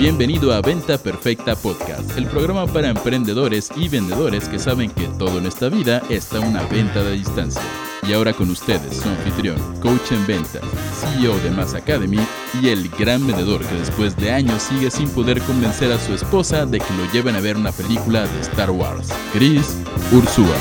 Bienvenido a Venta Perfecta Podcast, el programa para emprendedores y vendedores que saben que todo en esta vida está una venta de distancia. Y ahora con ustedes, su anfitrión, coach en ventas, CEO de Mass Academy y el gran vendedor que después de años sigue sin poder convencer a su esposa de que lo lleven a ver una película de Star Wars, Chris Ursúa.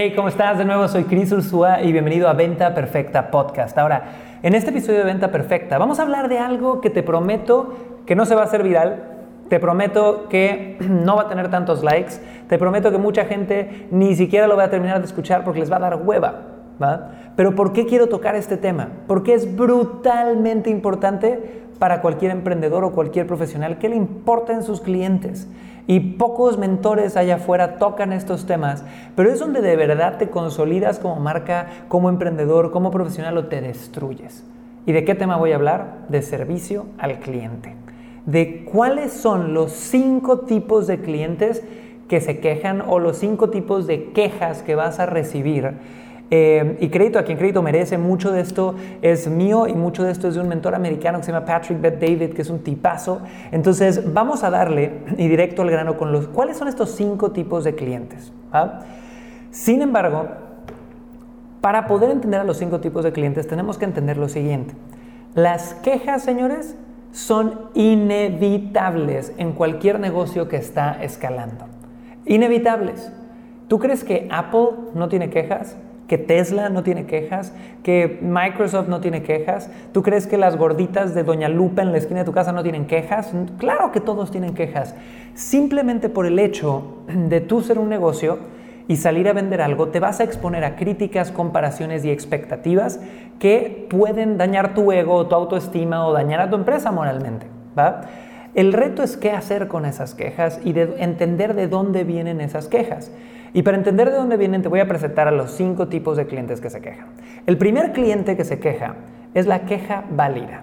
Hey, ¿cómo estás? De nuevo soy Chris Ursúa y bienvenido a Venta Perfecta Podcast. Ahora, en este episodio de Venta Perfecta vamos a hablar de algo que te prometo que no se va a hacer viral, te prometo que no va a tener tantos likes, te prometo que mucha gente ni siquiera lo va a terminar de escuchar porque les va a dar hueva. ¿va? Pero ¿por qué quiero tocar este tema? Porque es brutalmente importante para cualquier emprendedor o cualquier profesional que le importen sus clientes. Y pocos mentores allá afuera tocan estos temas, pero es donde de verdad te consolidas como marca, como emprendedor, como profesional o te destruyes. ¿Y de qué tema voy a hablar? De servicio al cliente. De cuáles son los cinco tipos de clientes que se quejan o los cinco tipos de quejas que vas a recibir eh, y crédito a quien crédito merece, mucho de esto es mío y mucho de esto es de un mentor americano que se llama Patrick Bet David, que es un tipazo. Entonces, vamos a darle y directo al grano con los cuáles son estos cinco tipos de clientes. Sin embargo, para poder entender a los cinco tipos de clientes, tenemos que entender lo siguiente. Las quejas, señores, son inevitables en cualquier negocio que está escalando. Inevitables. ¿Tú crees que Apple no tiene quejas? Que Tesla no tiene quejas, que Microsoft no tiene quejas. ¿Tú crees que las gorditas de Doña Lupa en la esquina de tu casa no tienen quejas? Claro que todos tienen quejas. Simplemente por el hecho de tú ser un negocio y salir a vender algo, te vas a exponer a críticas, comparaciones y expectativas que pueden dañar tu ego, tu autoestima o dañar a tu empresa moralmente. ¿va? El reto es qué hacer con esas quejas y de entender de dónde vienen esas quejas. Y para entender de dónde vienen, te voy a presentar a los cinco tipos de clientes que se quejan. El primer cliente que se queja es la queja válida.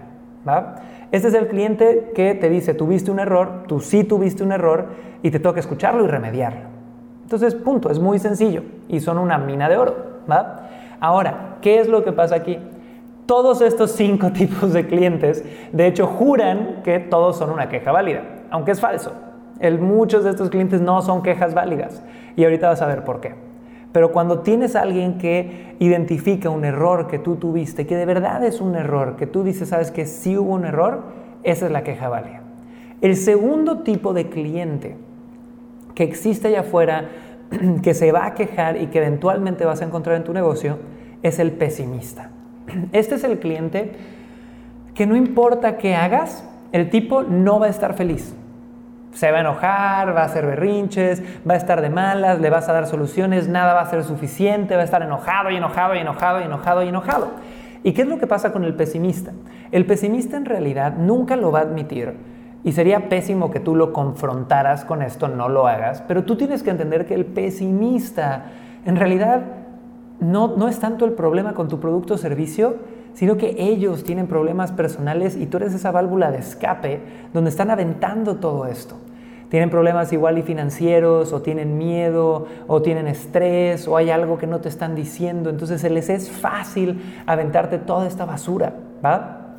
Este es el cliente que te dice, tuviste un error, tú sí tuviste un error y te toca escucharlo y remediarlo. Entonces, punto, es muy sencillo y son una mina de oro. Ahora, ¿qué es lo que pasa aquí? Todos estos cinco tipos de clientes, de hecho, juran que todos son una queja válida, aunque es falso. Muchos de estos clientes no son quejas válidas y ahorita vas a ver por qué. Pero cuando tienes a alguien que identifica un error que tú tuviste, que de verdad es un error, que tú dices, sabes que sí hubo un error, esa es la queja válida. El segundo tipo de cliente que existe allá afuera, que se va a quejar y que eventualmente vas a encontrar en tu negocio, es el pesimista. Este es el cliente que no importa qué hagas, el tipo no va a estar feliz se va a enojar, va a hacer berrinches, va a estar de malas, le vas a dar soluciones, nada va a ser suficiente, va a estar enojado y enojado y enojado y enojado y enojado. ¿Y qué es lo que pasa con el pesimista? El pesimista en realidad nunca lo va a admitir y sería pésimo que tú lo confrontaras con esto, no lo hagas, pero tú tienes que entender que el pesimista en realidad no, no es tanto el problema con tu producto o servicio, sino que ellos tienen problemas personales y tú eres esa válvula de escape donde están aventando todo esto tienen problemas igual y financieros, o tienen miedo, o tienen estrés, o hay algo que no te están diciendo. Entonces se les es fácil aventarte toda esta basura, ¿va?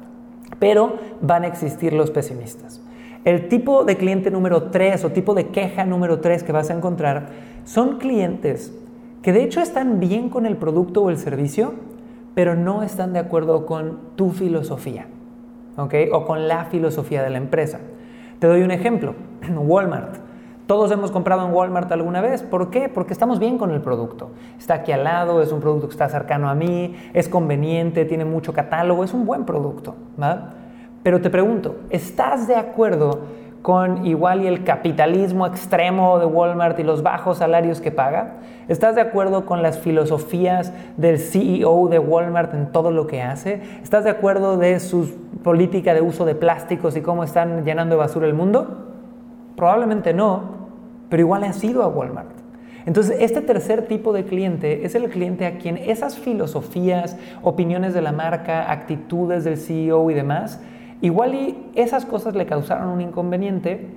Pero van a existir los pesimistas. El tipo de cliente número 3 o tipo de queja número 3 que vas a encontrar son clientes que de hecho están bien con el producto o el servicio, pero no están de acuerdo con tu filosofía, ¿ok? O con la filosofía de la empresa. Te doy un ejemplo, Walmart. Todos hemos comprado en Walmart alguna vez. ¿Por qué? Porque estamos bien con el producto. Está aquí al lado, es un producto que está cercano a mí, es conveniente, tiene mucho catálogo, es un buen producto. Pero te pregunto, ¿estás de acuerdo con igual y el capitalismo extremo de Walmart y los bajos salarios que paga? ¿Estás de acuerdo con las filosofías del CEO de Walmart en todo lo que hace? ¿Estás de acuerdo de su política de uso de plásticos y cómo están llenando de basura el mundo? Probablemente no, pero igual ha sido a Walmart. Entonces, este tercer tipo de cliente es el cliente a quien esas filosofías, opiniones de la marca, actitudes del CEO y demás, Igual y esas cosas le causaron un inconveniente,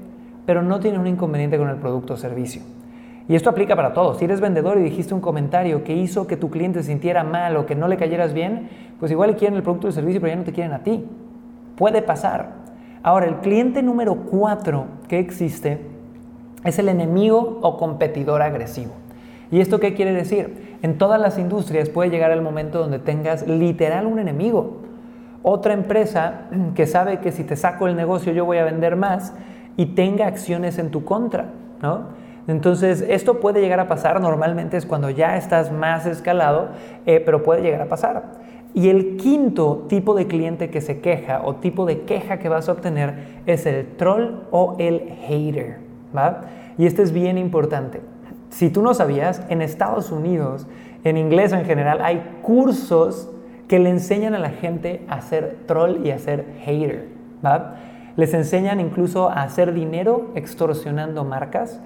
pero no tiene un inconveniente con el producto o servicio. Y esto aplica para todos. Si eres vendedor y dijiste un comentario que hizo que tu cliente se sintiera mal o que no le cayeras bien, pues igual quieren el producto o el servicio, pero ya no te quieren a ti. Puede pasar. Ahora, el cliente número cuatro que existe es el enemigo o competidor agresivo. ¿Y esto qué quiere decir? En todas las industrias puede llegar el momento donde tengas literal un enemigo. Otra empresa que sabe que si te saco el negocio yo voy a vender más y tenga acciones en tu contra, ¿no? Entonces, esto puede llegar a pasar, normalmente es cuando ya estás más escalado, eh, pero puede llegar a pasar. Y el quinto tipo de cliente que se queja o tipo de queja que vas a obtener es el troll o el hater. ¿va? Y este es bien importante. Si tú no sabías, en Estados Unidos, en inglés en general, hay cursos que le enseñan a la gente a ser troll y a ser hater. ¿va? Les enseñan incluso a hacer dinero extorsionando marcas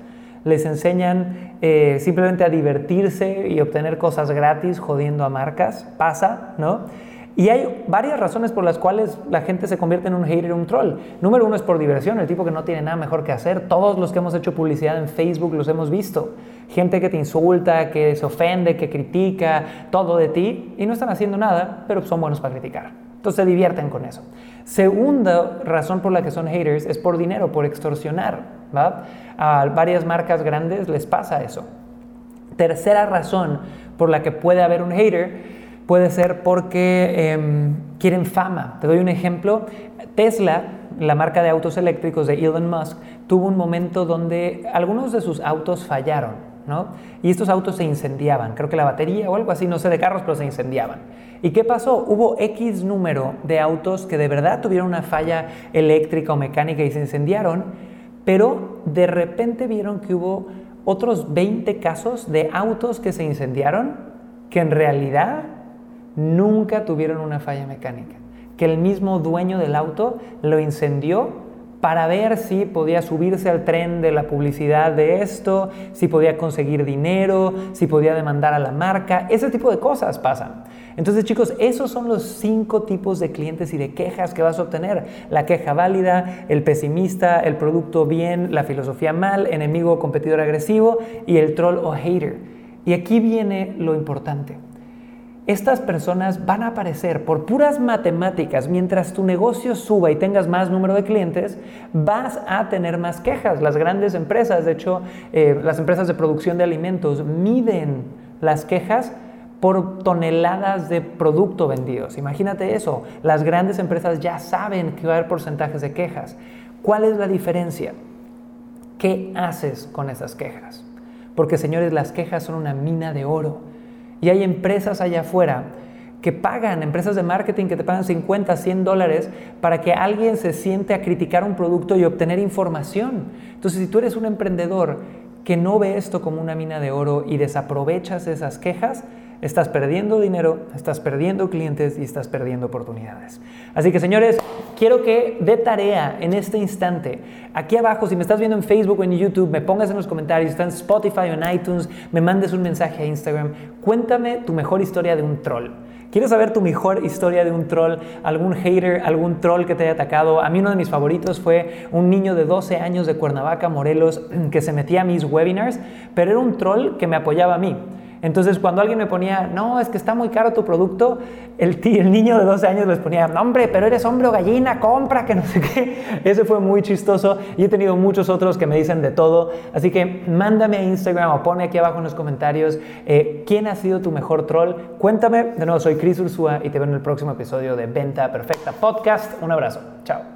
les enseñan eh, simplemente a divertirse y obtener cosas gratis jodiendo a marcas, pasa, ¿no? Y hay varias razones por las cuales la gente se convierte en un hater, un troll. Número uno es por diversión, el tipo que no tiene nada mejor que hacer. Todos los que hemos hecho publicidad en Facebook los hemos visto. Gente que te insulta, que se ofende, que critica, todo de ti y no están haciendo nada, pero son buenos para criticar. Entonces se divierten con eso. Segunda razón por la que son haters es por dinero, por extorsionar. A varias marcas grandes les pasa eso. Tercera razón por la que puede haber un hater puede ser porque em, quieren fama. Te doy un ejemplo. Tesla, la marca de autos eléctricos de Elon Musk, tuvo un momento donde algunos de sus autos fallaron. Y estos autos se incendiaban, creo que la batería o algo así, no sé de carros, pero se incendiaban. ¿Y qué pasó? Hubo X número de autos que de verdad tuvieron una falla eléctrica o mecánica y se incendiaron pero de repente vieron que hubo otros 20 casos de autos que se incendiaron que en realidad nunca tuvieron una falla mecánica, que el mismo dueño del auto lo incendió para ver si podía subirse al tren de la publicidad de esto, si podía conseguir dinero, si podía demandar a la marca, ese tipo de cosas pasan. Entonces chicos, esos son los cinco tipos de clientes y de quejas que vas a obtener. La queja válida, el pesimista, el producto bien, la filosofía mal, enemigo o competidor agresivo y el troll o hater. Y aquí viene lo importante estas personas van a aparecer por puras matemáticas. Mientras tu negocio suba y tengas más número de clientes, vas a tener más quejas. Las grandes empresas, de hecho, eh, las empresas de producción de alimentos miden las quejas por toneladas de producto vendidos. Imagínate eso. Las grandes empresas ya saben que va a haber porcentajes de quejas. ¿Cuál es la diferencia? ¿Qué haces con esas quejas? Porque señores, las quejas son una mina de oro. Y hay empresas allá afuera que pagan, empresas de marketing que te pagan 50, 100 dólares para que alguien se siente a criticar un producto y obtener información. Entonces, si tú eres un emprendedor que no ve esto como una mina de oro y desaprovechas esas quejas, estás perdiendo dinero, estás perdiendo clientes y estás perdiendo oportunidades. Así que señores, quiero que de tarea en este instante, aquí abajo, si me estás viendo en Facebook o en YouTube, me pongas en los comentarios, está en Spotify o en iTunes, me mandes un mensaje a Instagram, cuéntame tu mejor historia de un troll. ¿Quieres saber tu mejor historia de un troll? ¿Algún hater? ¿Algún troll que te haya atacado? A mí uno de mis favoritos fue un niño de 12 años de Cuernavaca, Morelos, que se metía a mis webinars, pero era un troll que me apoyaba a mí. Entonces, cuando alguien me ponía, no, es que está muy caro tu producto, el, el niño de 12 años les ponía, no, hombre, pero eres hombre o gallina, compra, que no sé qué. Ese fue muy chistoso y he tenido muchos otros que me dicen de todo. Así que mándame a Instagram o pone aquí abajo en los comentarios eh, quién ha sido tu mejor troll. Cuéntame. De nuevo, soy Chris Ursúa y te veo en el próximo episodio de Venta Perfecta Podcast. Un abrazo. Chao.